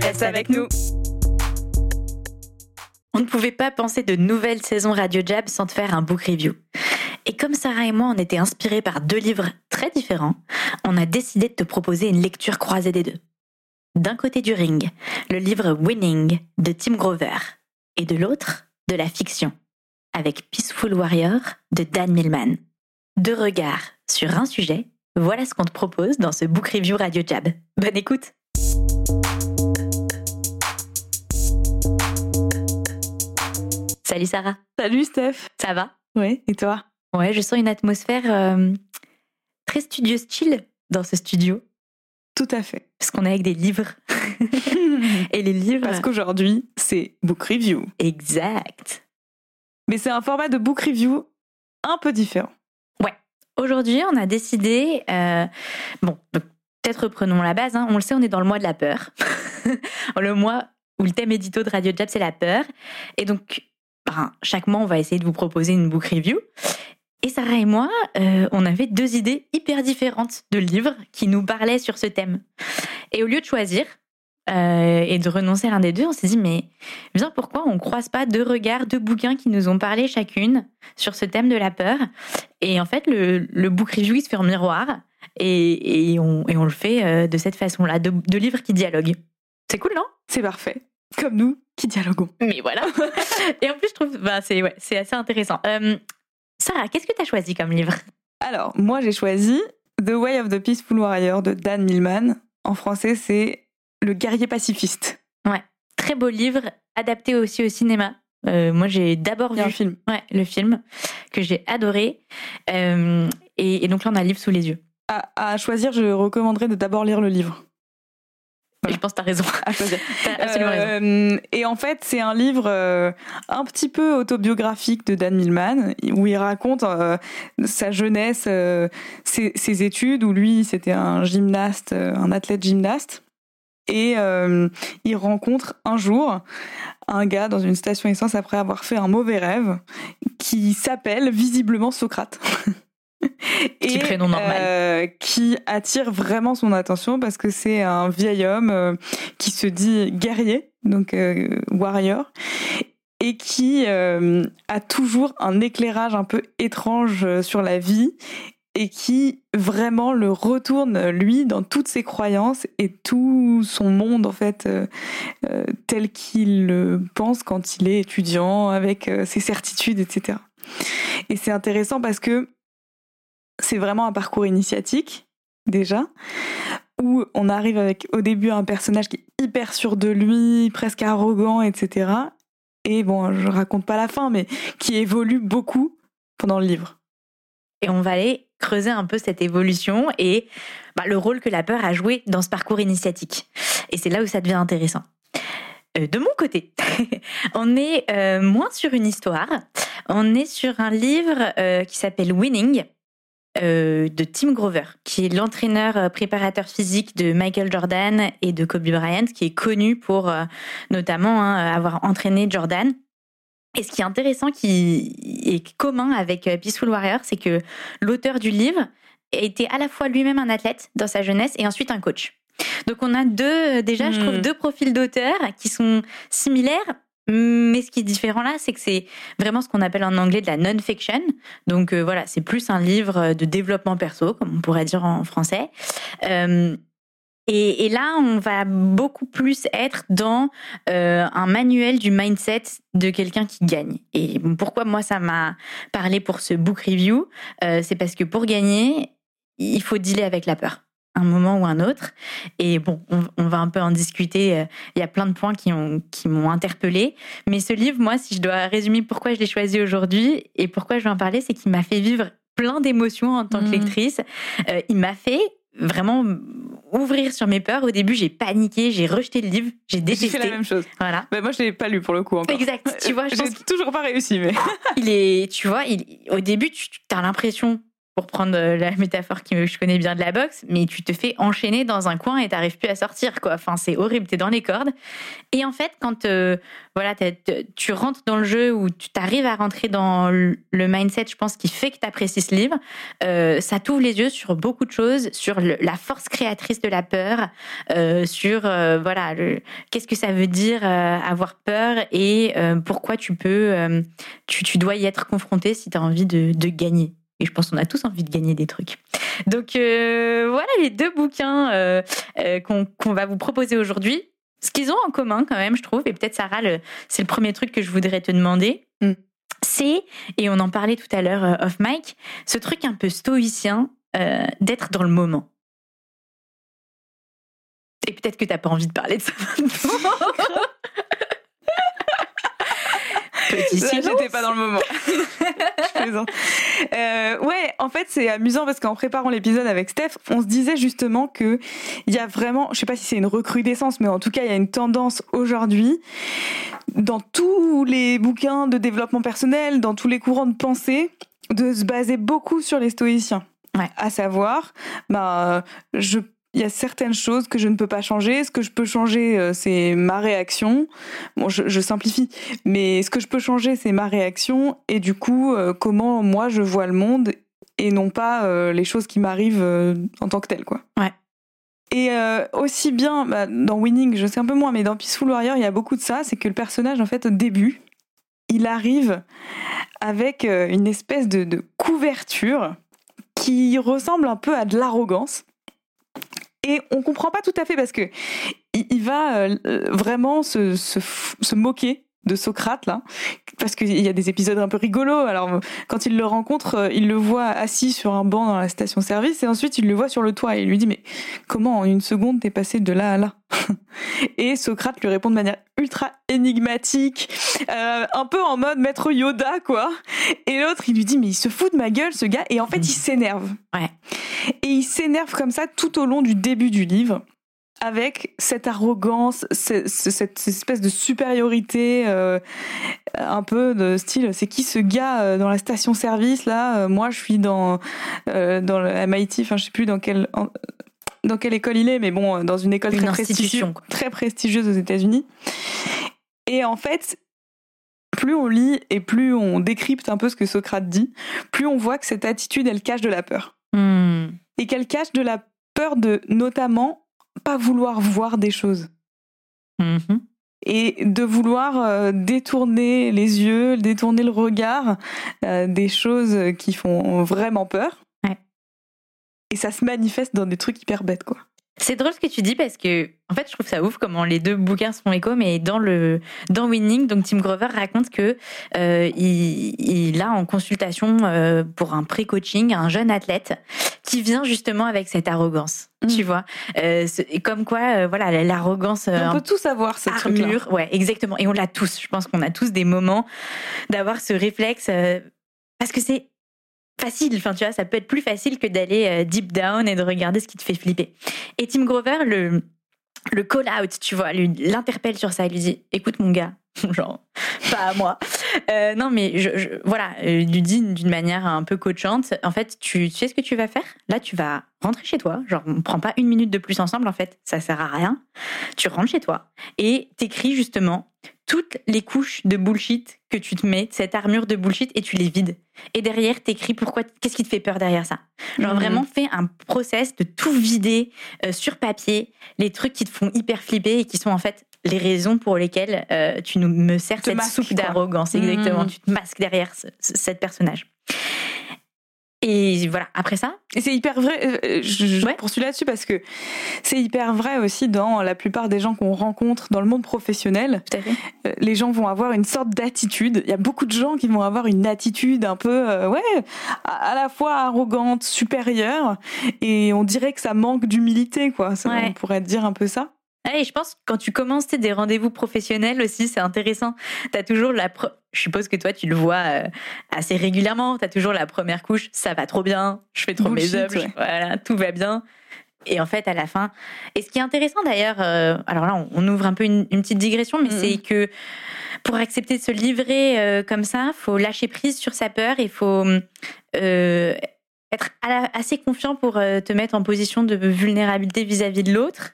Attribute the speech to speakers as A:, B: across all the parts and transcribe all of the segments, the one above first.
A: reste avec nous.
B: On ne pouvait pas penser de nouvelles saisons Radio Jab sans te faire un book review. Et comme Sarah et moi, on était inspirés par deux livres très différents, on a décidé de te proposer une lecture croisée des deux. D'un côté du ring, le livre Winning de Tim Grover, et de l'autre, de la fiction, avec Peaceful Warrior de Dan Millman. Deux regards sur un sujet, voilà ce qu'on te propose dans ce book review Radio Jab. Bonne écoute! Salut Sarah.
A: Salut Steph.
B: Ça va?
A: Oui, et toi?
B: Ouais, je sens une atmosphère euh, très studieuse chill dans ce studio.
A: Tout à fait.
B: Parce qu'on est avec des livres. et les livres.
A: Parce qu'aujourd'hui, c'est book review.
B: Exact.
A: Mais c'est un format de book review un peu différent.
B: Ouais. Aujourd'hui, on a décidé. euh, bon, peut-être reprenons la base. hein. On le sait, on est dans le mois de la peur. le mois où le thème édito de Radio Jab, c'est la peur. Et donc, ben, chaque mois, on va essayer de vous proposer une book review. Et Sarah et moi, euh, on avait deux idées hyper différentes de livres qui nous parlaient sur ce thème. Et au lieu de choisir euh, et de renoncer à l'un des deux, on s'est dit, mais bien pourquoi on ne croise pas deux regards, deux bouquins qui nous ont parlé chacune sur ce thème de la peur? Et en fait, le, book review, se fait en miroir et, on, le fait euh, de cette façon-là, de, de livres qui dialoguent. C'est cool, non?
A: C'est parfait. Comme nous qui dialoguons.
B: Mais voilà. et en plus, je trouve, bah, c'est ouais, c'est assez intéressant. Euh, Sarah, qu'est-ce que tu as choisi comme livre?
A: Alors, moi, j'ai choisi The Way of the Peaceful Warrior de Dan Millman. En français, c'est Le guerrier pacifiste.
B: Ouais, très beau livre, adapté aussi au cinéma. Euh, moi, j'ai d'abord vu
A: un film.
B: ouais, le film que j'ai adoré. Euh, et, et donc là, on a le livre sous les yeux.
A: À, à choisir, je recommanderais de d'abord lire le livre.
B: Et je pense que tu as raison. T'as absolument raison.
A: Euh, et en fait, c'est un livre euh, un petit peu autobiographique de Dan Millman, où il raconte euh, sa jeunesse, ses, ses études, où lui, c'était un gymnaste, un athlète gymnaste. Et il rencontre un jour un gars dans une station essence après avoir fait un mauvais rêve, qui s'appelle visiblement Socrate.
B: Petit prénom normal.
A: euh, qui attire vraiment son attention parce que c'est un vieil homme euh, qui se dit guerrier, donc euh, warrior, et qui a toujours un éclairage un peu étrange sur la vie et qui vraiment le retourne lui dans toutes ses croyances et tout son monde en fait euh, euh, tel qu'il le pense quand il est étudiant avec euh, ses certitudes etc. Et c'est intéressant parce que c'est vraiment un parcours initiatique déjà où on arrive avec au début un personnage qui est hyper sûr de lui, presque arrogant, etc. Et bon, je raconte pas la fin, mais qui évolue beaucoup pendant le livre.
B: Et on va aller creuser un peu cette évolution et bah, le rôle que la peur a joué dans ce parcours initiatique. Et c'est là où ça devient intéressant. Euh, de mon côté, on est euh, moins sur une histoire, on est sur un livre euh, qui s'appelle Winning euh, de Tim Grover, qui est l'entraîneur euh, préparateur physique de Michael Jordan et de Kobe Bryant, qui est connu pour euh, notamment hein, avoir entraîné Jordan. Et ce qui est intéressant, qui est commun avec Peaceful Warrior, c'est que l'auteur du livre était à la fois lui-même un athlète dans sa jeunesse et ensuite un coach. Donc on a deux, déjà, je
A: Hmm.
B: trouve, deux profils d'auteurs qui sont similaires, mais ce qui est différent là, c'est que c'est vraiment ce qu'on appelle en anglais de la non-fiction. Donc euh, voilà, c'est plus un livre de développement perso, comme on pourrait dire en français. Euh, et, là, on va beaucoup plus être dans euh, un manuel du mindset de quelqu'un qui gagne. Et pourquoi moi ça m'a parlé pour ce book review, euh, c'est parce que pour gagner, il faut dealer avec la peur, un moment ou un autre. Et bon, on, on va un peu en discuter. euh, Il y a plein de points qui ont qui m'ont interpellé. Mais ce livre, moi, si je dois résumer pourquoi je l'ai choisi aujourd'hui et pourquoi je vais en parler, c'est qu'il m'a fait vivre plein d'émotions en tant que
A: Mhm.
B: lectrice. Euh, il m'a fait vraiment ouvrir sur mes peurs. Au début, j'ai paniqué, j'ai rejeté le livre, j'ai détesté.
A: J'ai fait la même chose.
B: Voilà.
A: Bah, moi, je l'ai pas lu pour le coup encore.
B: Exact. Tu vois, je
A: J'ai
B: pense
A: toujours pas réussi, mais.
B: qu'il est, tu vois, il, au début, tu as l'impression, pour prendre euh, la métaphore que je connais bien de la boxe, mais tu te fais enchaîner dans un coin et t'arrives plus à sortir, quoi. Enfin, c'est horrible, t'es dans les cordes. Et en fait, quand euh, voilà, t'as- tu rentres dans le jeu ou tu t'arrives à rentrer dans le mindset, je pense, qui fait que t'apprécies ce livre, euh, ça t'ouvre les yeux sur beaucoup de choses, sur la force créatrice de la peur, euh, sur voilà, qu'est-ce que ça veut dire avoir peur et pourquoi tu peux, tu, dois y être confronté si tu as envie de gagner. Et je pense qu'on a tous envie de gagner des trucs. Donc euh, voilà les deux bouquins euh, euh, qu'on va vous proposer aujourd'hui. Ce qu'ils ont en commun quand même, je trouve, et peut-être Sarah, c'est le premier truc que je voudrais te demander,
A: Mm.
B: c'est, et on en parlait tout à l'heure off mic, ce truc un peu stoïcien d'être dans le moment. Et peut-être que t'as pas envie de parler de ça. Petit
A: Là,
B: silence.
A: j'étais pas dans le moment. Je plaisante. Euh, ouais, en fait, c'est amusant parce qu'en préparant l'épisode avec Steph, on se disait justement que il y a vraiment, je sais pas si c'est une recrudescence, mais en tout cas, il y a une tendance aujourd'hui dans tous les bouquins de développement personnel, dans tous les courants de pensée, de se baser beaucoup sur les stoïciens.
B: Ouais.
A: À savoir, bah, je il y a certaines choses que je ne peux pas changer. Ce que je peux changer, euh, c'est ma réaction. Bon, je, je simplifie, mais ce que je peux changer, c'est ma réaction et du coup, euh, comment moi je vois le monde et non pas euh, les choses qui m'arrivent euh, en tant que telles, quoi.
B: Ouais.
A: Et euh, aussi bien bah, dans Winning, je sais un peu moins, mais dans Peaceful Warrior, il y a beaucoup de ça. C'est que le personnage, en fait, au début, il arrive avec une espèce de, de couverture qui ressemble un peu à de l'arrogance. Et on comprend pas tout à fait parce que il, va euh, vraiment se, se moquer de Socrate là, parce qu'il y a des épisodes un peu rigolos. Alors quand il le rencontre, euh, il le voit assis sur un banc dans la station-service et ensuite il le voit sur le toit et il lui dit mais comment en une seconde t'es passé de là à là Et Socrate lui répond de manière ultra énigmatique, euh, un peu en mode maître Yoda quoi. Et l'autre il lui dit mais il se fout de ma gueule ce gars et en fait il s'énerve.
B: Ouais.
A: Et il s'énerve comme ça tout au long du début du livre avec cette arrogance, ce- ce- cette espèce de supériorité, euh, un peu de style, c'est qui ce gars euh, dans la station-service là Euh, Moi, je suis dans euh, dans le MIT, enfin, je sais plus dans quelle dans quelle école il est, mais bon, dans une école
B: Une
A: très prestigieuse, très prestigieuse aux États-Unis. Et en fait, plus on lit et plus on décrypte un peu ce que Socrate dit, plus on voit que cette attitude, elle cache de la peur
B: Hmm.
A: et qu'elle cache de la peur de notamment pas vouloir voir des choses
B: Mhm.
A: et de vouloir euh, détourner les yeux, détourner le regard euh, des choses qui font vraiment peur.
B: Ouais.
A: Et ça se manifeste dans des trucs hyper bêtes quoi.
B: C'est drôle ce que tu dis parce que, en fait, je trouve ça ouf comment les deux bouquins se font écho, mais dans le dans Winning, donc Tim Grover raconte que euh, il, il a en consultation euh, pour un pré-coaching un jeune athlète qui vient justement avec cette arrogance,
A: Mm.
B: tu vois, euh, comme quoi, euh, voilà, l'arrogance. euh,
A: on peut tous avoir ce truc là.
B: armure. Ouais, exactement. Et on l'a tous. Je pense qu'on a tous des moments d'avoir ce réflexe parce que c'est facile. Enfin, tu vois, ça peut être plus facile que d'aller deep down et de regarder ce qui te fait flipper. Et Tim Grover le le call out, tu vois, l'interpelle sur ça. Il lui dit "Écoute, mon gars." Genre, pas à moi. Euh, non, mais je, je- voilà, euh, lui dit d'une manière un peu coachante. En fait, tu, tu sais ce que tu vas faire? Là, tu vas rentrer chez toi. Genre, on prend pas une minute de plus ensemble, en fait. Ça sert à rien. Tu rentres chez toi et t'écris justement toutes les couches de bullshit que tu te mets, cette armure de bullshit, et tu les vides. Et derrière, t'écris pourquoi, qu'est-ce qui te fait peur derrière ça? Genre
A: Mhm.
B: vraiment, fais un process de tout vider euh, sur papier, les trucs qui te font hyper flipper et qui sont en fait les raisons pour lesquelles euh, tu nous me sers
A: Te
B: cette
A: masques,
B: soupe d'arrogance. Exactement,
A: Mhm.
B: tu te masques derrière ce, ce- cette personnage. Et voilà, après ça,
A: Et c'est hyper vrai, euh, je, je
B: Ouais.
A: poursuis là-dessus parce que c'est hyper vrai aussi dans la plupart des gens qu'on rencontre dans le monde professionnel.
B: tout à fait.
A: Euh, les gens vont avoir une sorte d'attitude. Il y a beaucoup de gens qui vont avoir une attitude un peu, euh, ouais, à, à la fois arrogante, supérieure, et on dirait que ça manque d'humilité, quoi. Ça,
B: Ouais.
A: On pourrait dire un peu ça.
B: Ah, Et je pense que quand tu commences des rendez-vous professionnels aussi, c'est intéressant. Tu as toujours la. pre- Je suppose que toi, tu le vois euh, assez régulièrement. Tu as toujours la première couche, ça va trop bien, je fais trop
A: Bullshit,
B: mes œuvres,
A: ouais.
B: voilà, tout va bien. Et en fait, à la fin, et ce qui est intéressant d'ailleurs, euh, alors là, on, ouvre un peu une, petite digression, mais c'est que pour accepter de se livrer euh, comme ça, faut lâcher prise sur sa peur, il faut euh, être assez confiant pour te mettre en position de vulnérabilité vis-à-vis de l'autre.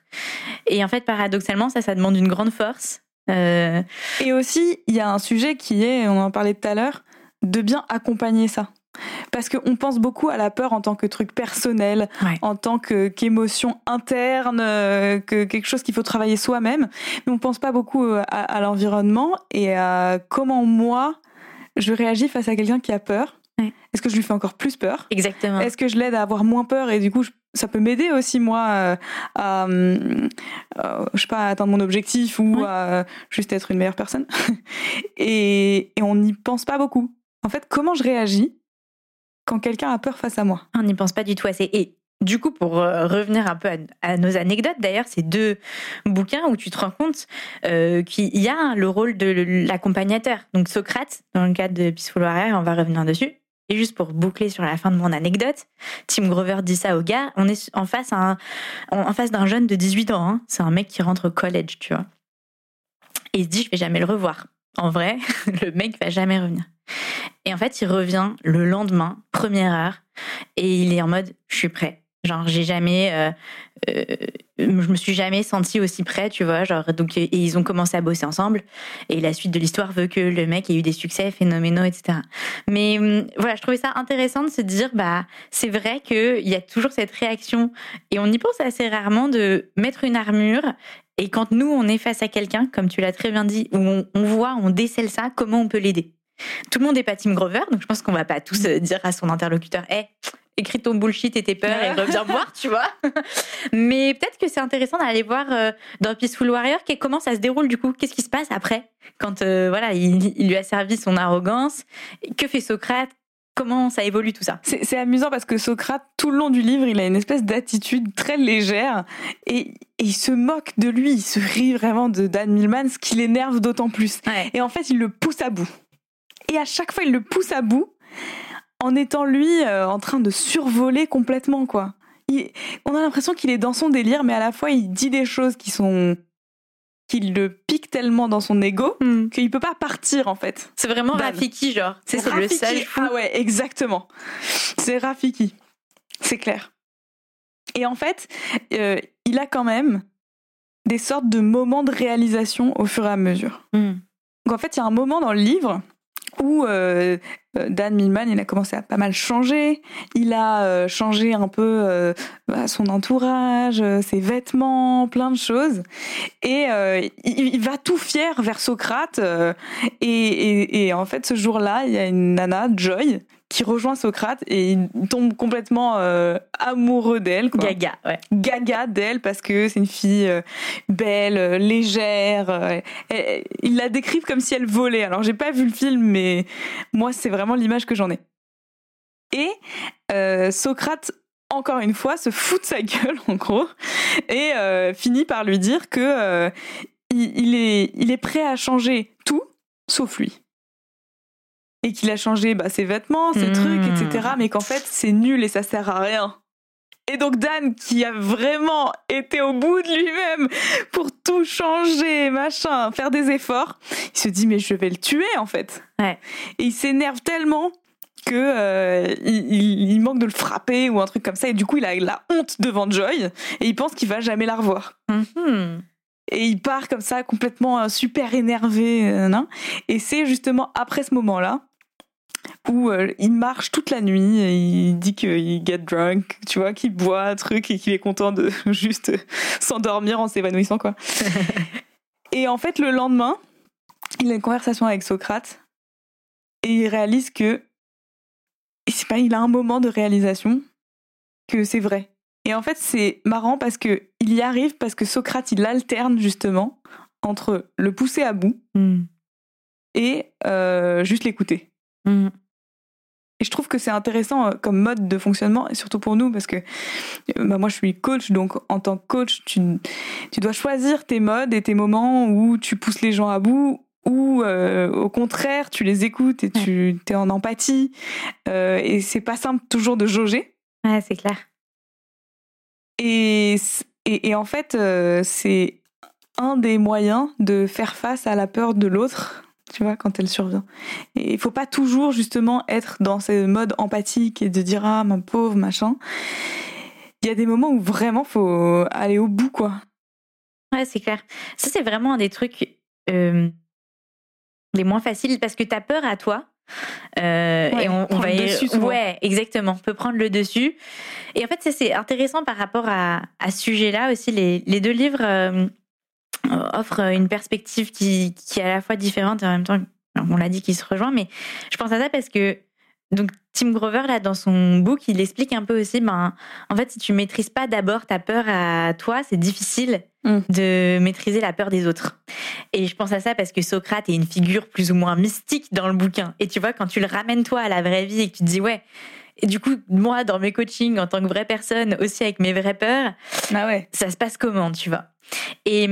B: Et en fait, paradoxalement, ça, ça demande une grande force.
A: Et aussi, il y a un sujet qui est, on en parlait tout à l'heure, de bien accompagner ça. Parce qu'on pense beaucoup à la peur en tant que truc personnel, en tant qu'émotion interne, euh, que quelque chose qu'il faut travailler soi-même. Mais on pense pas beaucoup euh, à, l'environnement et à comment moi je réagis face à quelqu'un qui a peur. Est-ce que je lui fais encore plus peur?
B: Exactement.
A: Est-ce que je l'aide à avoir moins peur et du coup ça peut m'aider aussi moi euh, à, je sais pas à atteindre mon objectif ou à juste être une meilleure personne et, et on n'y pense pas beaucoup en fait comment je réagis quand quelqu'un a peur face à moi?
B: On n'y pense pas du tout assez. Et du coup, pour euh, revenir un peu à, nos anecdotes, d'ailleurs, ces deux bouquins où tu te rends compte euh, qu'il y a le rôle de l'accompagnateur. Donc Socrate, dans le cadre de Peaceful Warrior, on va revenir dessus. Et juste pour boucler sur la fin de mon anecdote, Tim Grover dit ça au gars, on est en face, d'un jeune de 18 ans. Hein. C'est un mec qui rentre au collège, tu vois. Et il se dit, je vais jamais le revoir. En vrai, le mec va jamais revenir. Et en fait, il revient le lendemain, première heure, et il est en mode je suis prêt. Genre, j'ai jamais, euh, euh, je me suis jamais senti aussi prêt, tu vois. Genre, donc, et ils ont commencé à bosser ensemble. Et la suite de l'histoire veut que le mec ait eu des succès phénoménaux, etc. Mais hum, voilà, je trouvais ça intéressant de se dire, bah, c'est vrai qu'il y a toujours cette réaction, et on y pense assez rarement de mettre une armure. Et quand nous, on est face à quelqu'un, comme tu l'as très bien dit, où on, voit, on décèle ça, comment on peut l'aider? Tout le monde n'est pas Tim Grover, donc je pense qu'on va pas tous euh, dire à son interlocuteur, hé, écris ton bullshit et tes peurs et reviens voir, tu vois. Mais peut-être que c'est intéressant d'aller voir euh, dans Peaceful Warrior comment ça se déroule du coup, qu'est-ce qui se passe après, quand euh, voilà, il, lui a servi son arrogance, que fait Socrate, comment ça évolue tout ça?
A: C'est amusant parce que Socrate, tout le long du livre, il a une espèce d'attitude très légère et, il se moque de lui, il se rit vraiment de Dan Millman, ce qui l'énerve d'autant plus. Et en fait, il le pousse à bout. Et à chaque fois, il le pousse à bout en étant lui euh, en train de survoler complètement, quoi. on a l'impression qu'il est dans son délire, mais à la fois, il dit des choses qui sont qu'il le pique tellement dans son ego hmm. qu'il peut pas partir en fait.
B: C'est vraiment Rafiki genre. C'est le seul
A: Ah ouais, exactement. C'est Rafiki. C'est clair. Et en fait, euh, il a quand même des sortes de moments de réalisation au fur et à mesure. Hmm. Donc en fait, il y a un moment dans le livre où euh, euh, Dan Millman, il a commencé à pas mal changer. Il a euh, changé un peu bah, son entourage, ses vêtements, plein de choses. Et il, va tout fier vers Socrate. Et, et, en fait, ce jour-là, il y a une nana, Joy, qui rejoint Socrate et il tombe complètement euh, amoureux d'elle.
B: Gaga, ouais.
A: Gaga d'elle parce que c'est une fille euh, belle, euh, légère. il la décrivent comme si elle volait. Alors j'ai pas vu le film, mais moi c'est vraiment l'image que j'en ai. Et Socrate encore une fois, se fout de sa gueule, en gros, et finit par lui dire que il, est, il est prêt à changer tout, sauf lui et qu'il a changé bah, ses vêtements, ses trucs, etc. Hmm. Mais qu'en fait, c'est nul et ça sert à rien. Et donc Dan, qui a vraiment été au bout de lui-même pour tout changer, machin, faire des efforts, il se dit mais je vais le tuer en fait.
B: Et
A: il s'énerve tellement que euh, il, manque de le frapper ou un truc comme ça. Et du coup, il a la honte devant Joy et il pense qu'il va jamais la revoir. Mm-hmm. Et il part comme ça complètement euh, super énervé. Euh, et c'est justement après ce moment-là où euh, il marche toute la nuit et il dit qu'il get drunk, tu vois, qu'il boit un truc et qu'il est content de juste s'endormir en s'évanouissant, quoi. et en fait, le lendemain, il a une conversation avec Socrate et il réalise que, c'est pas, il a un moment de réalisation que c'est vrai. Et en fait, c'est marrant parce que il y arrive parce que Socrate, il alterne justement entre le pousser à bout hmm. et euh, juste l'écouter. Hmm. Et je trouve que c'est intéressant euh, comme mode de fonctionnement, et surtout pour nous, parce que euh, bah moi je suis coach, donc en tant que coach, tu, tu dois choisir tes modes et tes moments où tu pousses les gens à bout, ou euh, au contraire, tu les écoutes et tu es en empathie. Euh, et c'est pas simple toujours de jauger.
B: Ouais, c'est clair.
A: Et, et, en fait, euh, c'est un des moyens de faire face à la peur de l'autre, tu vois, quand elle survient. Et il faut pas toujours justement être dans ce mode empathique et de dire ah ma pauvre machin. Il y a des moments où vraiment faut aller au bout, quoi.
B: Ouais, c'est clair. Ça, c'est vraiment un des trucs euh, les moins faciles parce que tu as peur à toi.
A: Euh, et on, va y... dessus,
B: ouais exactement on peut prendre le dessus. Et en fait c'est intéressant par rapport à, à ce sujet là aussi. Les, les deux livres euh, offrent une perspective qui, qui est à la fois différente et en même temps on l'a dit qu'il se rejoint mais je pense à ça parce que donc Tim Grover là dans son book, il explique un peu aussi ben en fait si tu maîtrises pas d'abord ta peur à toi, c'est difficile mm. de maîtriser la peur des autres. Et je pense à ça parce que Socrate est une figure plus ou moins mystique dans le bouquin et tu vois quand tu le ramènes toi à la vraie vie et que tu te dis ouais et du coup, moi, dans mes coachings, en tant que vraie personne, aussi avec mes vraies peurs,
A: ah ouais.
B: ça se passe comment, tu vois? Et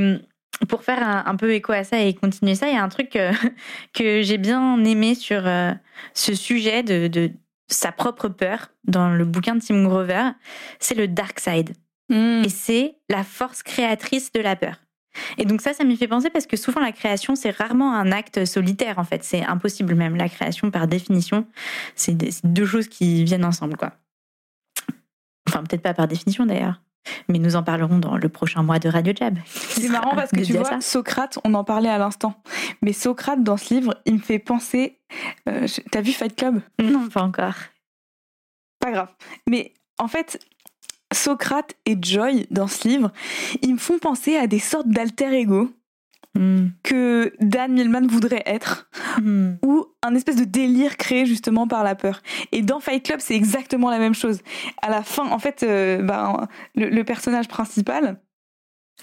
B: pour faire un, peu écho à ça et continuer ça, il y a un truc que, que j'ai bien aimé sur euh, ce sujet de, de, sa propre peur dans le bouquin de Tim Grover, c'est le dark side. Hmm. Et c'est la force créatrice de la peur. Et donc ça, ça m'y fait penser parce que souvent la création, c'est rarement un acte solitaire en fait. C'est impossible même. La création, par définition, c'est deux choses qui viennent ensemble, quoi. Enfin, peut-être pas par définition d'ailleurs. Mais nous en parlerons dans le prochain mois de Radio Jab.
A: C'est marrant parce que tu vois, Socrate, on en parlait à l'instant. Mais Socrate, dans ce livre, il me fait penser. Euh, T'as vu Fight Club?
B: Non, pas encore.
A: Pas grave. Mais en fait, Socrate et Joy, dans ce livre, ils me font penser à des sortes d'alter ego Hmm. que Dan Millman voudrait être, hmm. ou un espèce de délire créé justement par la peur. Et dans Fight Club, c'est exactement la même chose. À la fin, en fait, euh, ben, le, personnage principal,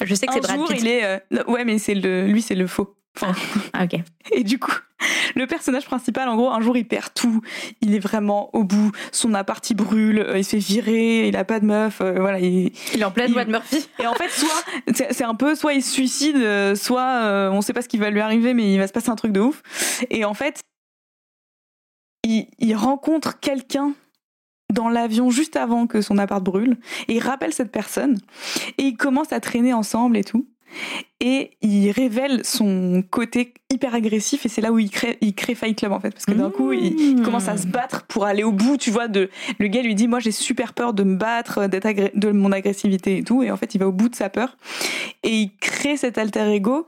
B: je sais que c'est Brad
A: jour, Il est, euh, ouais, mais c'est le, lui, c'est le faux.
B: Enfin, ah, ok.
A: Et du coup, le personnage principal, en gros, un jour, il perd tout. Il est vraiment au bout. Son appart, il brûle. Euh, il se fait virer. Il a pas de meuf. Euh, voilà.
B: Il, il est en pleine voie de Murphy.
A: Et en fait, soit c'est un peu, soit il se suicide, euh, soit on sait pas ce qui va lui arriver, mais il va se passer un truc de ouf. Et en fait, il, il rencontre quelqu'un dans l'avion juste avant que son appart brûle et il rappelle cette personne et ils commencent à traîner ensemble et tout et il révèle son côté hyper agressif et c'est là où il crée, il crée Fight Club en fait parce que d'un coup il mmh. commence à se battre pour aller au bout tu vois de le gars lui dit moi j'ai super peur de me battre d'être de mon agressivité et tout et en fait il va au bout de sa peur et il crée cet alter ego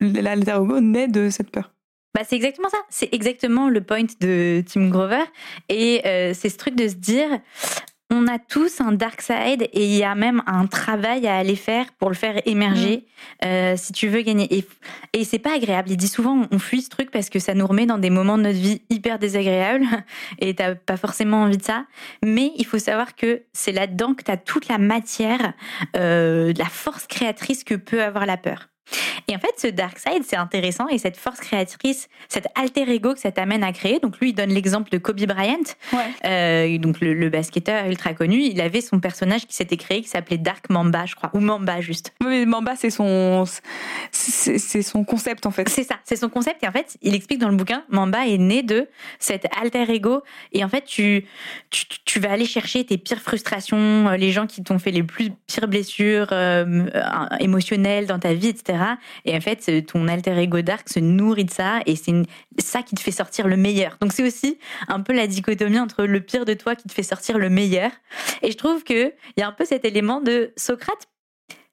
A: l'alter ego naît de cette peur
B: bah, c'est exactement ça. C'est exactement le point de Tim Grover. Et euh, c'est ce truc de se dire, on a tous un dark side et il y a même un travail à aller faire pour le faire émerger mm. euh, si tu veux gagner. Et, et c'est pas agréable. Il dit souvent on fuit ce truc parce que ça nous remet dans des moments de notre vie hyper désagréables et t'as pas forcément envie de ça. Mais il faut savoir que c'est là-dedans que tu as toute la matière, euh, la force créatrice que peut avoir la peur. Et en fait, ce dark side, c'est intéressant et cette force créatrice, cet alter ego que ça t'amène à créer. Donc lui, il donne l'exemple de Kobe Bryant, euh, donc le, basketteur ultra connu. Il avait son personnage qui s'était créé qui s'appelait Dark Mamba, je crois, ou Mamba juste.
A: Oui, mais Mamba, c'est son, c'est son concept en fait.
B: C'est ça, c'est son concept. Et en fait, il explique dans le bouquin, Mamba est né de cet alter ego. Et en fait, tu, tu, tu vas aller chercher tes pires frustrations, euh, les gens qui t'ont fait les plus pires blessures euh, émotionnelles dans ta vie, etc. Et en fait, ton alter ego dark se nourrit de ça et c'est ça qui te fait sortir le meilleur. Donc c'est aussi un peu la dichotomie entre le pire de toi qui te fait sortir le meilleur. Et je trouve que il y a un peu cet élément de Socrate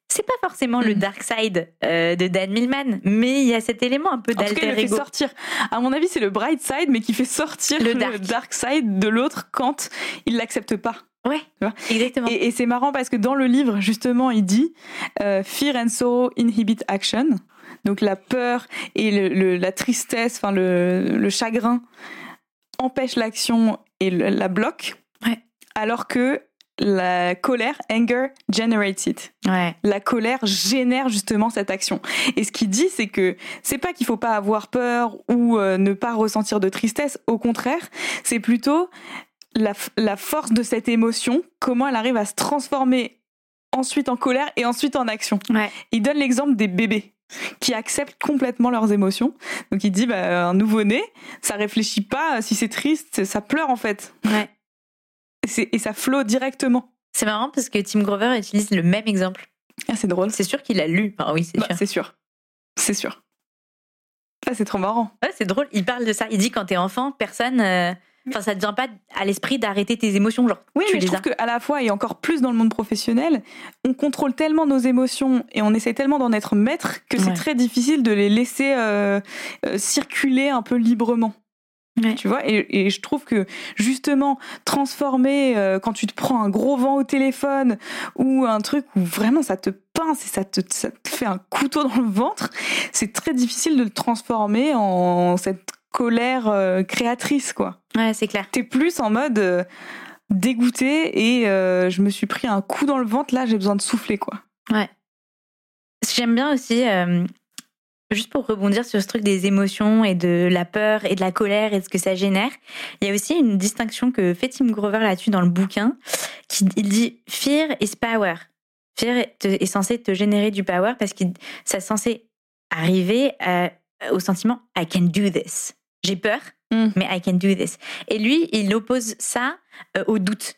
B: c'est pas forcément le mm. dark side euh, de Dan Millman, mais il y a cet élément un peu d'alter ego.
A: Fait sortir. À mon avis, c'est le bright side, mais qui fait sortir le dark side de l'autre quand il l'accepte pas.
B: Ouais, exactement.
A: Et, c'est marrant parce que dans le livre, justement, il dit euh, Fear and sorrow inhibit action. Donc la peur et le, la tristesse, enfin le, le, chagrin empêchent l'action et la bloquent.
B: Ouais.
A: Alors que la colère, anger, generates it.
B: Ouais.
A: La colère génère justement cette action. Et ce qu'il dit, c'est que c'est pas qu'il faut pas avoir peur ou euh, ne pas ressentir de tristesse. Au contraire, c'est plutôt la, force de cette émotion, comment elle arrive à se transformer ensuite en colère et ensuite en action. Il donne l'exemple des bébés qui acceptent complètement leurs émotions. Donc il dit, bah, un nouveau-né, ça réfléchit pas si c'est triste, ça pleure en fait.
B: Ouais.
A: Et, ça flot directement.
B: C'est marrant parce que Tim Grover utilise le même exemple.
A: Ah, c'est drôle.
B: C'est sûr qu'il l'a lu. Enfin, oui, c'est
A: Bah,
B: sûr.
A: c'est sûr. C'est sûr. Ah, c'est trop marrant.
B: Ouais, c'est drôle. Il parle de ça. Il dit quand t'es enfant, personne. euh, Enfin, ça te vient pas à l'esprit d'arrêter tes émotions. Genre,
A: Oui,
B: tu
A: mais je
B: les
A: trouve
B: as.
A: qu'à la fois, et encore plus dans le monde professionnel, on contrôle tellement nos émotions et on essaie tellement d'en être maître que c'est très difficile de les laisser euh, euh, circuler un peu librement.
B: Ouais.
A: Tu vois, et, et je trouve que justement, transformer, euh, quand tu te prends un gros vent au téléphone ou un truc où vraiment ça te pince et ça te, ça te fait un couteau dans le ventre, c'est très difficile de le transformer en cette colère euh, créatrice, quoi
B: Ouais, c'est clair.
A: t'es plus en mode euh, dégoûté et euh, je me suis pris un coup dans le ventre, là j'ai besoin de souffler quoi.
B: Que j'aime bien aussi, euh, juste pour rebondir sur ce truc des émotions et de la peur et de la colère et de ce que ça génère, il y a aussi une distinction que fait Tim Grover là-dessus dans le bouquin. Qui, il dit Fear is power. Fear est, censé te générer du power parce que ça est censé arriver au sentiment I can do this. J'ai peur,
A: Mm.
B: mais I can do this. Et lui, il oppose ça euh, au doute.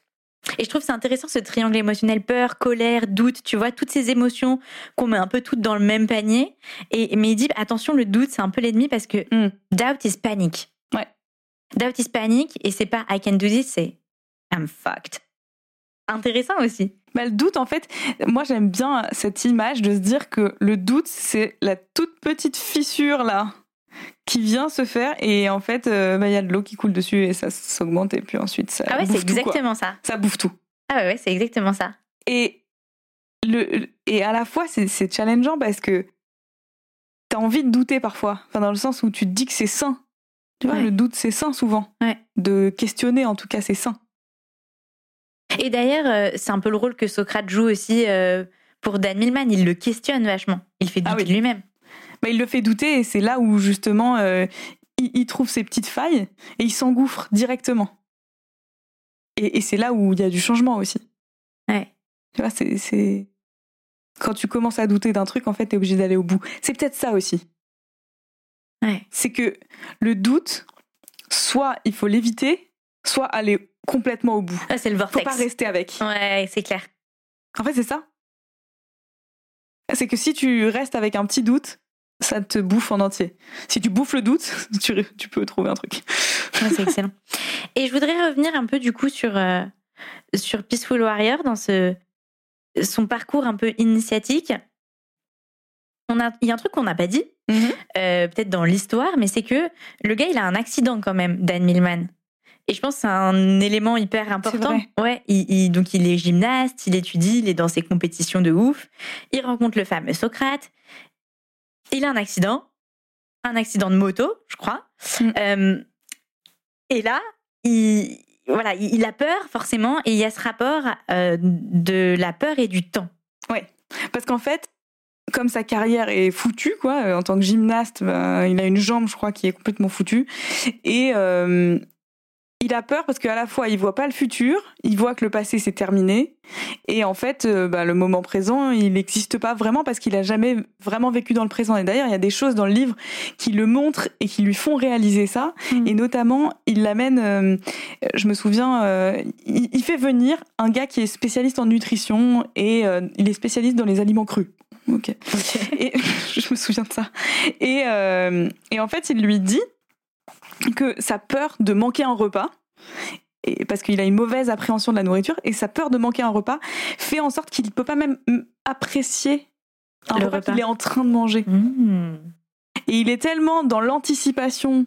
B: Et je trouve c'est intéressant ce triangle émotionnel peur, colère, doute, tu vois, toutes ces émotions qu'on met un peu toutes dans le même panier. Et, mais il dit attention, le doute, c'est un peu l'ennemi parce que
A: Mm.
B: doubt is panic.
A: Ouais.
B: Doubt is panic et c'est pas I can do this, c'est I'm fucked. Intéressant aussi.
A: Bah, le doute en fait, moi j'aime bien cette image de se dire que le doute c'est la toute petite fissure là qui vient se faire et en fait euh, bah, il y a de l'eau qui coule dessus et ça s'augmente et puis ensuite ça
B: Ah ouais, c'est
A: quoi.
B: exactement ça.
A: Ça bouffe tout.
B: Ah ouais, ouais, c'est exactement ça.
A: Et, le, et à la fois, c'est, challengeant parce que t'as envie de douter parfois. Enfin, dans le sens où tu te dis que c'est sain. Tu vois,
B: Ouais.
A: le doute, c'est sain souvent.
B: Ouais.
A: De questionner, en tout cas, c'est sain.
B: Et d'ailleurs, euh, c'est un peu le rôle que Socrate joue aussi euh, pour Dan Millman. Il le questionne vachement. Il fait douter
A: Ah oui.
B: de lui-même.
A: Bah, il le fait douter et c'est là où, justement, euh, il, il trouve ses petites failles et il s'engouffre directement. Et, et c'est là où il y a du changement aussi.
B: Ouais.
A: Tu vois, c'est, c'est... Quand tu commences à douter d'un truc, en fait, t'es obligé d'aller au bout. C'est peut-être ça aussi.
B: Ouais.
A: c'est que le doute, soit il faut l'éviter, soit aller complètement au bout.
B: Ah, c'est le
A: Faut
B: vortex.
A: pas rester avec.
B: Ouais, c'est clair.
A: En fait, c'est ça. C'est que si tu restes avec un petit doute, ça te bouffe en entier. Si tu bouffes le doute, tu, tu peux trouver un truc.
B: Ouais, c'est excellent. Et je voudrais revenir un peu du coup sur, euh, sur Peaceful Warrior, dans ce, son parcours un peu initiatique. A, il y a un truc qu'on n'a pas dit, euh, peut-être dans l'histoire, mais c'est que le gars, il a un accident quand même, Dan Millman. Et je pense que c'est un élément hyper important. Ouais, il, il- donc il est gymnaste, il étudie, il est dans ses compétitions de ouf. Il rencontre le fameux Socrate. Il a un accident, un accident de moto, je crois.
A: Mm.
B: Euh, et là, il, voilà, il a peur forcément, et il y a ce rapport euh, de la peur et du temps.
A: Parce qu'en fait, comme sa carrière est foutue, quoi, euh, en tant que gymnaste, ben, il a une jambe, je crois, qui est complètement foutue. Et euh, il a peur parce qu'à la fois, il voit pas le futur, il voit que le passé s'est terminé. Et en fait, euh, ben, le moment présent, il n'existe pas vraiment parce qu'il a jamais vraiment vécu dans le présent. Et d'ailleurs, il y a des choses dans le livre qui le montrent et qui lui font réaliser ça.
B: Mm.
A: Et notamment, il l'amène, euh, je me souviens, euh, il, il fait venir un gars qui est spécialiste en nutrition et il est spécialiste dans les aliments crus. Ok. Et je me souviens de ça. Et, et en fait, il lui dit que sa peur de manquer un repas, et parce qu'il a une mauvaise appréhension de la nourriture, et sa peur de manquer un repas fait en sorte qu'il ne peut pas même apprécier un
B: Le
A: repas
B: repas.
A: qu'il est en train de manger.
B: Mmh.
A: Et il est tellement dans l'anticipation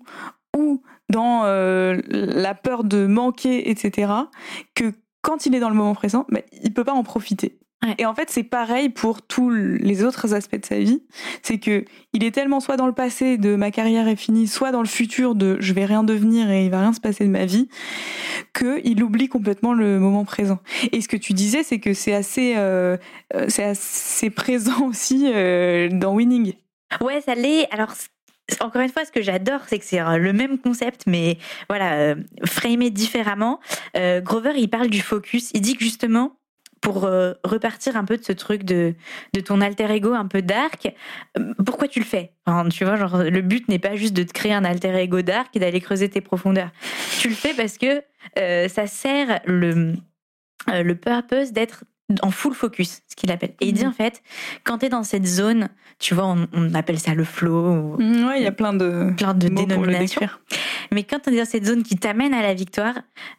A: ou dans euh, la peur de manquer, etc., que quand il est dans le moment présent, bah, il peut pas en profiter.
B: Ouais.
A: Et en fait, c'est pareil pour tous les autres aspects de sa vie. C'est que il est tellement soit dans le passé de ma carrière est finie, soit dans le futur de je vais rien devenir et il va rien se passer de ma vie, que il oublie complètement le moment présent. Et ce que tu disais, c'est que c'est assez, euh, euh, c'est assez présent aussi euh, dans Winning.
B: Ouais, ça l'est. Alors, encore une fois, ce que j'adore, c'est que c'est euh, le même concept, mais voilà, euh, framé différemment. Euh, Grover, il parle du focus. Il dit que justement, pour euh, repartir un peu de ce truc de, de ton alter ego un peu dark, euh, pourquoi tu le fais? Enfin, Tu vois, genre, le but n'est pas juste de te créer un alter ego dark et d'aller creuser tes profondeurs. Tu le fais parce que euh, ça sert le le purpose d'être en full focus, ce qu'il appelle. Et il dit mhm. en fait, quand tu es dans cette zone, tu vois, on, appelle ça le flow.
A: Mhm, ouais, il y a plein de,
B: plein de dénominations. Mais quand tu es dans cette zone qui t'amène à la victoire,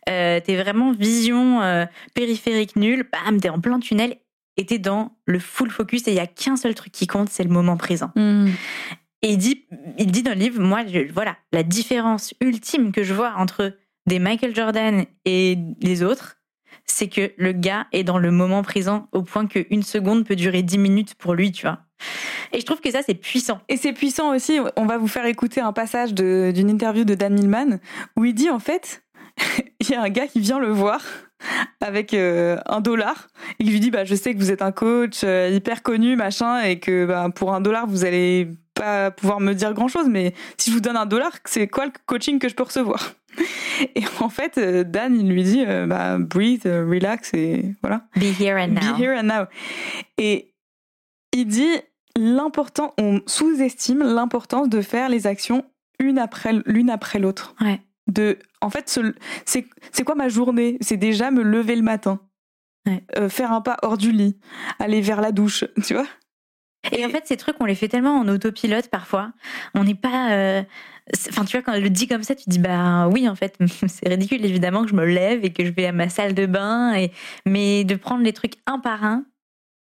B: euh, tu es vraiment vision euh, périphérique nulle, bam, tu es en plein tunnel et tu es dans le full focus et il y a qu'un seul truc qui compte, c'est le moment présent. Mhm. Et il dit, il dit dans le livre, moi, voilà, la différence ultime que je vois entre des Michael Jordan et les autres, c'est que le gars est dans le moment présent au point qu'une seconde peut durer dix minutes pour lui, tu vois. Et je trouve que ça, c'est puissant.
A: Et c'est puissant aussi. On va vous faire écouter un passage d'une interview de Dan Millman où il dit en fait, il y a un gars qui vient le voir avec euh, un dollar. Il lui dit bah je sais que vous êtes un coach euh, hyper connu machin et que bah, pour un dollar vous allez pas pouvoir me dire grand chose mais si je vous donne un dollar c'est quoi le coaching que je peux recevoir? Et en fait, euh, Dan, il lui dit, euh, bah, breathe, euh, relax et voilà.
B: Be here and now.
A: Be here and now. Et il dit, l'important, on sous-estime l'importance de faire les actions une après l'une après l'autre.
B: Ouais.
A: De, en fait, c'est c'est quoi ma journée? C'est déjà me lever le matin,
B: ouais.
A: faire un pas hors du lit, aller vers la douche, tu vois?
B: Et en fait, ces trucs, on les fait tellement en autopilote parfois. On n'est pas. Enfin, tu vois, quand elle le dit comme ça, tu dis, bah oui, en fait, c'est ridicule, évidemment, que je me lève et que je vais à ma salle de bain, et... mais de prendre les trucs un par un.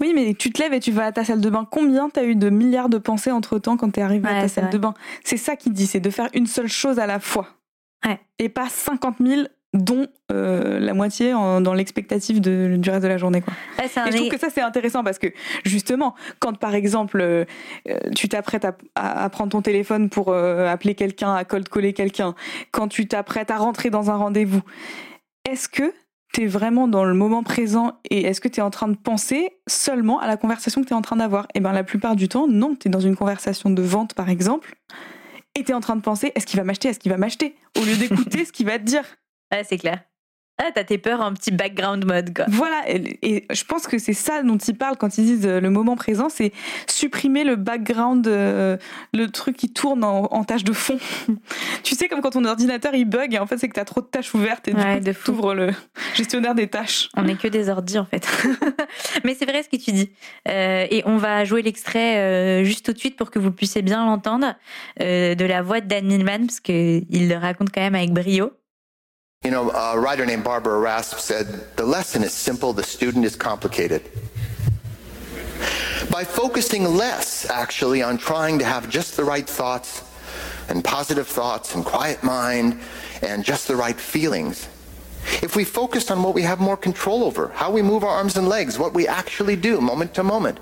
A: Oui, mais tu te lèves et tu vas à ta salle de bain. Combien t'as eu de milliards de pensées entre temps quand t'es arrivé à ta salle de bain? C'est ça qu'il dit, c'est de faire une seule chose à la fois.
B: Ouais.
A: Et pas 50 000 dont euh, la moitié dans l'expectative du reste de la journée. Quoi. et je trouve que ça c'est intéressant parce que justement, quand par exemple euh, tu t'apprêtes à, prendre ton téléphone pour euh, appeler quelqu'un, à cold coller quelqu'un, quand tu t'apprêtes à rentrer dans un rendez-vous, est-ce que tu es vraiment dans le moment présent et est-ce que tu es en train de penser seulement à la conversation que tu es en train d'avoir? Et eh bien la plupart du temps, non, tu es dans une conversation de vente par exemple et tu es en train de penser est-ce qu'il va m'acheter, est-ce qu'il va m'acheter? Au lieu d'écouter ce qu'il va te dire.
B: Ouais, c'est clair. Ah, t'as tes peurs en petit background mode, quoi.
A: Voilà, et, je pense que c'est ça dont ils parlent quand ils disent euh, le moment présent, c'est supprimer le background, euh, le truc qui tourne en, tâche de fond. tu sais, comme quand ton ordinateur il bug, et en fait, c'est que t'as trop de tâches ouvertes et
B: ouais,
A: du coup, t'ouvres le gestionnaire des tâches.
B: On n'est que des ordis, en fait. Mais c'est vrai ce que tu dis. Euh, et on va jouer l'extrait juste tout de suite pour que vous puissiez bien l'entendre de la voix de Dan Millman, parce qu'il le raconte quand même avec brio.
C: You know, a writer named Barbara Rasp said, the lesson is simple, the student is complicated. By focusing less, actually, on trying to have just the right thoughts and positive thoughts and quiet mind and just the right feelings, if we focused on what we have more control over, how we move our arms and legs, what we actually do moment to moment,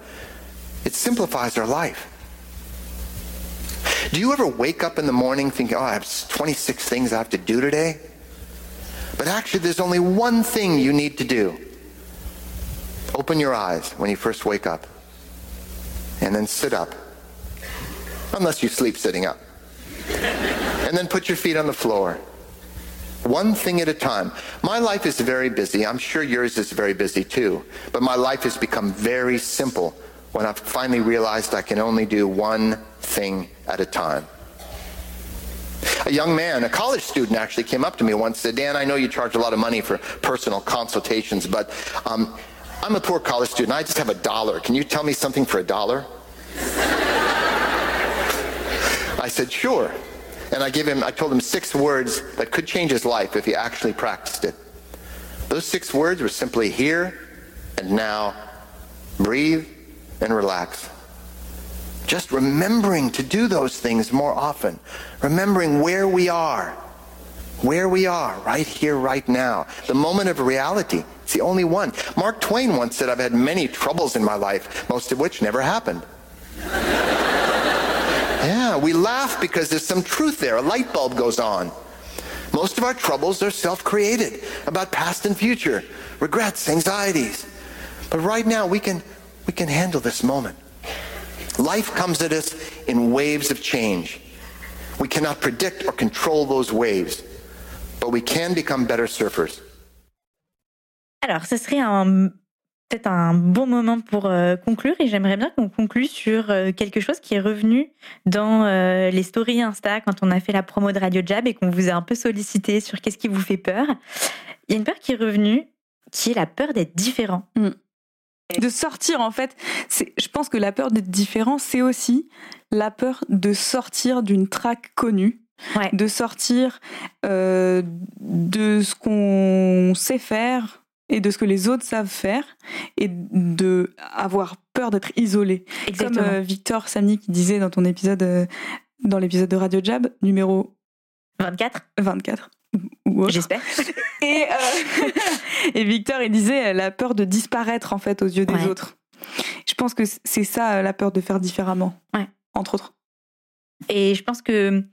C: it simplifies our life. Do you ever wake up in the morning thinking, oh, I have 26 things I have to do today? But actually, there's only one thing you need to do. Open your eyes when you first wake up, and then sit up, unless you sleep sitting up. and then put your feet on the floor. One thing at a time. My life is very busy. I'm sure yours is very busy too. But my life has become very simple when I've finally realized I can only do one thing at a time. A young man, a college student actually came up to me once and said, Dan, I know you charge a lot of money for personal consultations, but um, I'm a poor college student. I just have a dollar. Can you tell me something for a dollar? I said, sure. And I gave him, I told him six words that could change his life if he actually practiced it. Those six words were simply here and now, breathe and relax. Just remembering to do those things more often. Remembering where we are. Where we are, right here, right now. The moment of reality. It's the only one. Mark Twain once said, I've had many troubles in my life, most of which never happened. yeah, we laugh because there's some truth there. A light bulb goes on. Most of our troubles are self-created about past and future, regrets, anxieties. But right now we can we can handle this moment. Life comes at us in waves of change. We cannot predict or control those waves, but we can become better surfers.
B: Alors, ce serait un peut-être un bon moment pour euh, conclure et j'aimerais bien qu'on conclue sur euh, quelque chose qui est revenu dans euh, les stories Insta quand on a fait la promo de Radio Jab et qu'on vous a un peu sollicité sur qu'est-ce qui vous fait peur. Il y a une peur qui est revenue qui est la peur d'être différent.
A: De sortir, en fait, je pense que la peur d'être différent, c'est aussi la peur de sortir d'une traque connue,
B: Ouais.
A: de sortir euh, de ce qu'on sait faire et de ce que les autres savent faire, et de avoir peur d'être isolé.
B: Exactement.
A: Comme euh, Victor Samni qui disait dans ton épisode, euh, dans l'épisode de Radio Jab, numéro
B: 24,
A: 24 ou autre.
B: j'espère.
A: Et, euh, et Victor, il disait euh, la peur de disparaître en fait aux yeux des
B: Ouais.
A: autres. Je pense que c'est ça euh, la peur de faire différemment.
B: Ouais.
A: Entre autres.
B: Et je pense que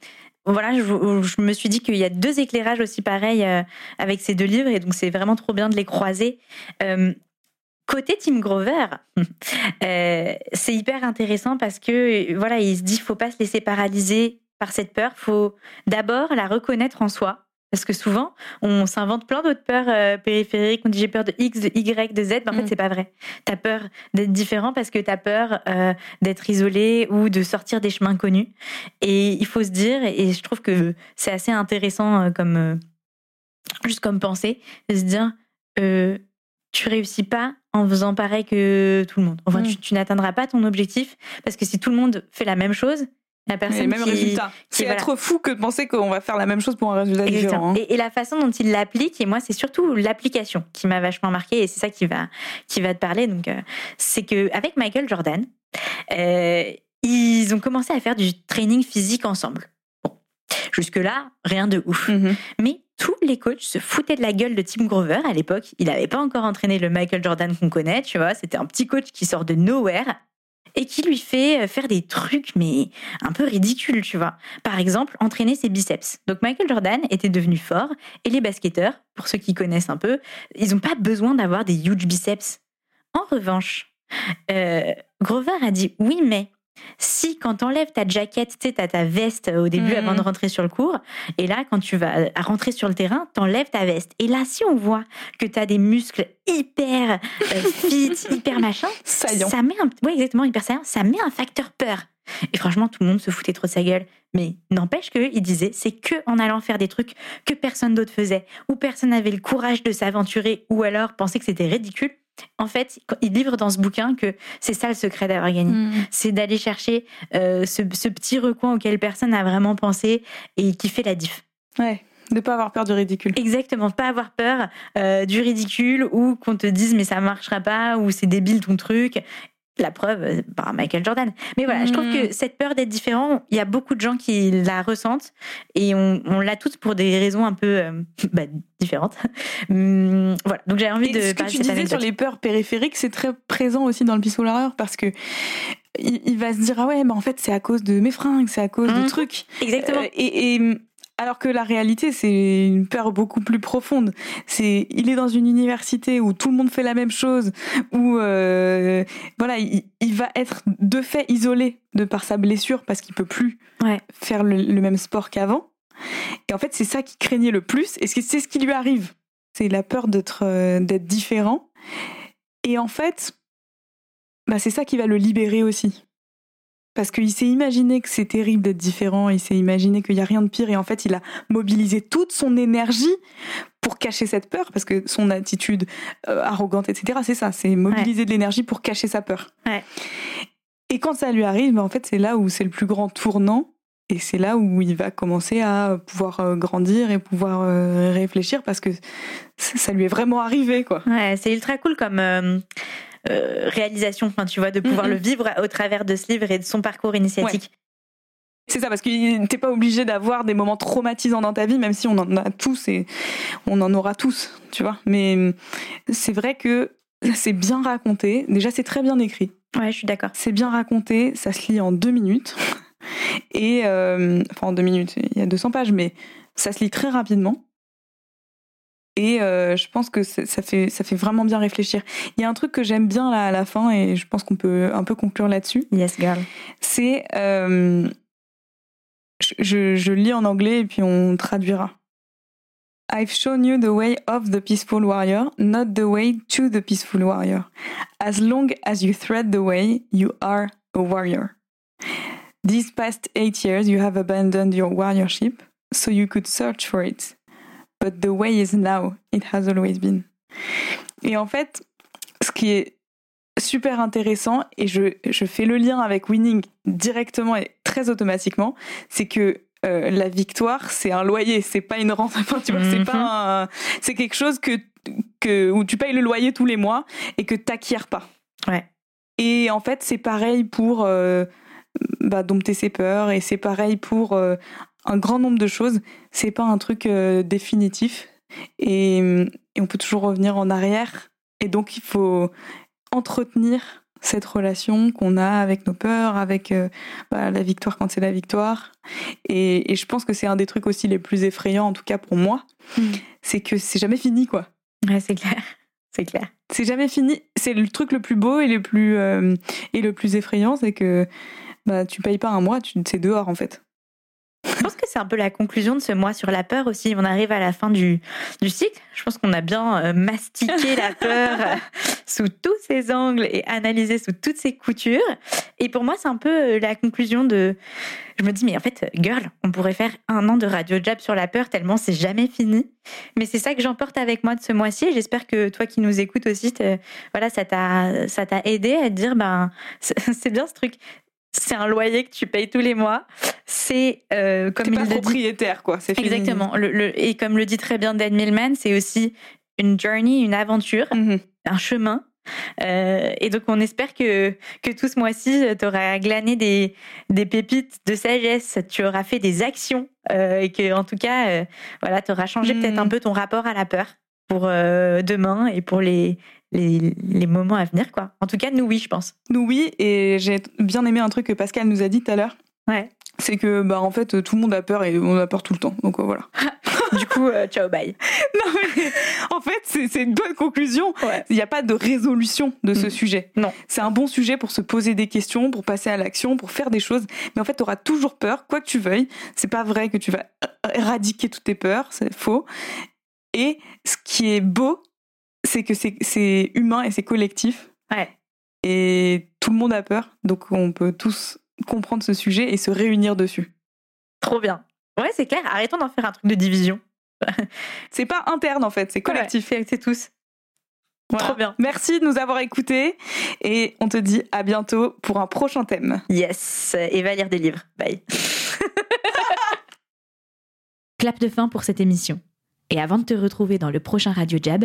B: voilà, je, je me suis dit qu'il y a deux éclairages aussi pareils euh, avec ces deux livres, et donc c'est vraiment trop bien de les croiser. Euh, côté Tim Grover, euh, c'est hyper intéressant parce que voilà, il se dit faut pas se laisser paralyser par cette peur, faut d'abord la reconnaître en soi. Parce que souvent, on s'invente plein d'autres peurs euh, périphériques. On dit j'ai peur de X, de Y, de Z. Mais en fait,
A: Mm.
B: c'est pas vrai. T'as peur d'être différent parce que t'as peur euh, d'être isolé ou de sortir des chemins connus. Et il faut se dire, et je trouve que c'est assez intéressant euh, comme juste comme pensée, de se dire tu réussis pas en faisant pareil que tout le monde. Enfin,
A: Mm.
B: tu, tu n'atteindras pas ton objectif parce que si tout le monde fait la même chose, la personne
A: les mêmes
B: qui,
A: C'est
B: voilà.
A: être fou que de penser qu'on va faire la même chose pour un résultat différent. hein.
B: Et, et la façon dont il l'applique, et moi, c'est surtout l'application qui m'a vachement marqué, et c'est ça qui va, qui va te parler. Donc, euh, c'est que avec Michael Jordan, euh, ils ont commencé à faire du training physique ensemble. Bon, jusque-là, rien de ouf.
A: Mhm.
B: Mais tous les coachs se foutaient de la gueule de Tim Grover à l'époque. Il n'avait pas encore entraîné le Michael Jordan qu'on connaît, tu vois. C'était un petit coach qui sort de nowhere et qui lui fait euh, faire des trucs, mais un peu ridicules, tu vois. Par exemple, entraîner ses biceps. Donc Michael Jordan était devenu fort et les basketteurs, pour ceux qui connaissent un peu, ils n'ont pas besoin d'avoir des huge biceps. En revanche, euh, Grover a dit oui, mais si quand t'enlèves ta jaquette, tu sais, t'as ta veste au début
A: Mhm.
B: avant de rentrer sur le cours, et là, quand tu vas à rentrer sur le terrain, t'enlèves ta veste. Et là, si on voit que t'as des muscles hyper euh, fit, hyper machin,
A: Saillant.
B: ça met un, ouais, exactement, hyper saillant, ça met un facteur peur. Et franchement, tout le monde se foutait trop de sa gueule. Mais n'empêche que, il disait, c'est que en allant faire des trucs que personne d'autre faisait, ou personne n'avait le courage de s'aventurer, ou alors pensait que c'était ridicule. En fait, il livre dans ce bouquin que c'est ça le secret d'avoir gagné
A: Mhm.
B: c'est d'aller chercher euh, ce, ce petit recoin auquel personne n'a vraiment pensé et qui fait la diff.
A: Ouais. De pas avoir peur du ridicule.
B: Exactement, pas avoir peur euh, du ridicule ou qu'on te dise mais ça marchera pas ou c'est débile ton truc. La preuve, euh, par Michael Jordan. Mais voilà, je trouve
A: Mm.
B: que cette peur d'être différent, il y a beaucoup de gens qui la ressentent et on, on l'a toutes pour des raisons un peu euh, bah, différentes. Hum, voilà, donc j'ai envie
A: Et
B: de
A: ce que tu disais sur les peurs périphériques, c'est très présent aussi dans le Peaceful Horror parce que il, il va se dire ah ouais, mais en fait c'est à cause de mes fringues, c'est à cause de trucs.
B: Exactement.
A: Euh, et, et, alors que la réalité, c'est une peur beaucoup plus profonde. C'est il est dans une université où tout le monde fait la même chose, où euh, voilà, il, il va être de fait isolé de par sa blessure parce qu'il peut plus
B: Ouais.
A: faire le, le même sport qu'avant. Et en fait, c'est ça qui craignait le plus, et c'est ce qui lui arrive. C'est la peur d'être euh, d'être différent. Et en fait, bah, c'est ça qui va le libérer aussi. Parce qu'il s'est imaginé que c'est terrible d'être différent, il s'est imaginé qu'il n'y a rien de pire, et en fait, il a mobilisé toute son énergie pour cacher cette peur, parce que son attitude euh, arrogante, etc., c'est ça, c'est mobiliser de l'énergie pour cacher sa peur.
B: Ouais.
A: Et quand ça lui arrive, bah, en fait, c'est là où c'est le plus grand tournant, et c'est là où il va commencer à pouvoir euh, grandir et pouvoir euh, réfléchir, parce que ça ça lui est vraiment arrivé, quoi.
B: Ouais, c'est ultra cool comme euh, euh, réalisation, enfin, tu vois, de pouvoir
A: Mhm.
B: le vivre au travers de ce livre et de son parcours initiatique.
A: C'est ça, parce que t'es pas obligé d'avoir des moments traumatisants dans ta vie, même si on en a tous et on en aura tous, tu vois. Mais c'est vrai que c'est bien raconté. Déjà, c'est très bien écrit.
B: Ouais, je suis d'accord.
A: C'est bien raconté. Ça se lit en deux minutes. Et euh, enfin, en deux minutes, il y a 200 pages, mais ça se lit très rapidement. Et euh, je pense que ça fait, ça fait vraiment bien réfléchir. Il y a un truc que j'aime bien là à la fin, et je pense qu'on peut un peu conclure là-dessus
B: Yes, girl.
A: c'est euh, je, je, je lis en anglais et puis on traduira. I've shown you the way of the peaceful warrior, not the way to the peaceful warrior. As long as you thread the way, you are a warrior. These past eight years, you have abandoned your warriorship, so you could search for it. But the way is now, it has always been. Et en fait, ce qui est super intéressant, et je, je fais le lien avec winning directement et très automatiquement, c'est que euh, la victoire, c'est un loyer, c'est pas une rente. Enfin, tu vois, c'est
B: Mhm.
A: pas c'est quelque chose que, que où tu payes le loyer tous les mois et que t'acquiers pas.
B: Ouais.
A: Et en fait, c'est pareil pour euh, bah, dompter ses peurs et c'est pareil pour euh, un grand nombre de choses. C'est pas un truc euh, définitif et, et on peut toujours revenir en arrière. Et donc, il faut entretenir cette relation qu'on a avec nos peurs, avec euh, bah, la victoire quand c'est la victoire. Et, et je pense que c'est un des trucs aussi les plus effrayants, en tout cas pour moi,
B: Mm.
A: c'est que c'est jamais fini, quoi.
B: Ouais, c'est clair. C'est clair.
A: C'est jamais fini. C'est le truc le plus beau et le plus, euh, et le plus effrayant, c'est que bah, tu payes pas un mois, tu, c'est dehors en fait.
B: Je pense que c'est un peu la conclusion de ce mois sur la peur aussi. On arrive à la fin du, du cycle. Je pense qu'on a bien euh, mastiqué la peur euh, sous tous ses angles et analysé sous toutes ses coutures. Et pour moi, c'est un peu euh, la conclusion de. Je me dis, mais en fait, girl, on pourrait faire un an de radio jab sur la peur tellement c'est jamais fini. Mais c'est ça que j'emporte avec moi de ce mois-ci. J'espère que toi qui nous écoutes aussi, voilà, ça t'a, aidé à te dire, ben, c'est bien ce truc. C'est un loyer que tu payes tous les mois. C'est euh, comme il
A: pas
B: dit-
A: propriétaire, quoi. C'est.
B: Exactement. Le, le- et comme le dit très bien Dan Millman, c'est aussi une journey, une aventure,
A: Mhm.
B: un chemin. Euh, et donc, on espère que, que tout ce mois-ci, tu auras glané des, des pépites de sagesse, tu auras fait des actions euh, et que, en tout cas, voilà, tu auras changé
A: Mhm.
B: peut-être un peu ton rapport à la peur pour demain et pour les, les, les moments à venir, quoi. En tout cas, nous, oui, je pense.
A: Nous, oui, et j'ai bien aimé un truc que Pascal nous a dit tout à l'heure.
B: Ouais.
A: C'est que, bah, en fait, tout le monde a peur et on a peur tout le temps. Donc euh, voilà.
B: Du coup, euh, ciao, bye.
A: non, mais en fait, c'est une bonne conclusion.
B: Ouais.
A: Il n'y a pas de résolution de ce
B: Mm.
A: sujet.
B: Non.
A: C'est un bon sujet pour se poser des questions, pour passer à l'action, pour faire des choses. Mais en fait, tu auras toujours peur, quoi que tu veuilles. C'est pas vrai que tu vas éradiquer toutes tes peurs, c'est faux. Et ce qui est beau, c'est que c'est- humain et c'est collectif.
B: Ouais.
A: Et tout le monde a peur. Donc on peut tous comprendre ce sujet et se réunir dessus.
B: Trop bien. Ouais, c'est clair. Arrêtons d'en faire un truc de division.
A: C'est pas interne en fait, c'est collectif.
B: Ouais, c'est- c'est tous.
A: Voilà.
B: Trop bien.
A: Merci de nous avoir écoutés et on te dit à bientôt pour un prochain thème.
B: Yes. Et va lire des livres. Bye. Clap de fin pour cette émission. Et avant de te retrouver dans le prochain Radio Jab,